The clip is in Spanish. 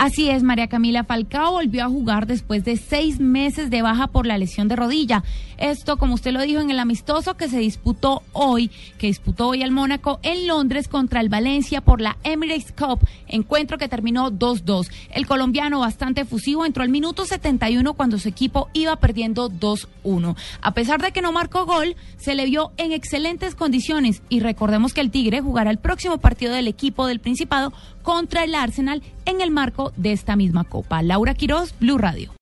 Así es, María Camila Falcao volvió a jugar después de seis meses de baja por la lesión de rodilla. Esto, como usted lo dijo, en el amistoso que se disputó hoy, que disputó hoy al Mónaco en Londres contra el Valencia por la Emirates Cup, encuentro que terminó 2-2. El colombiano, bastante efusivo, entró al minuto 71 cuando su equipo iba perdiendo 2-1. A pesar de que no marcó gol, se le vio en excelentes condiciones y recordemos que el Tigre jugará el próximo partido del equipo del Principado contra el Arsenal en el marco de esta misma copa. Laura Quiroz, Blue Radio.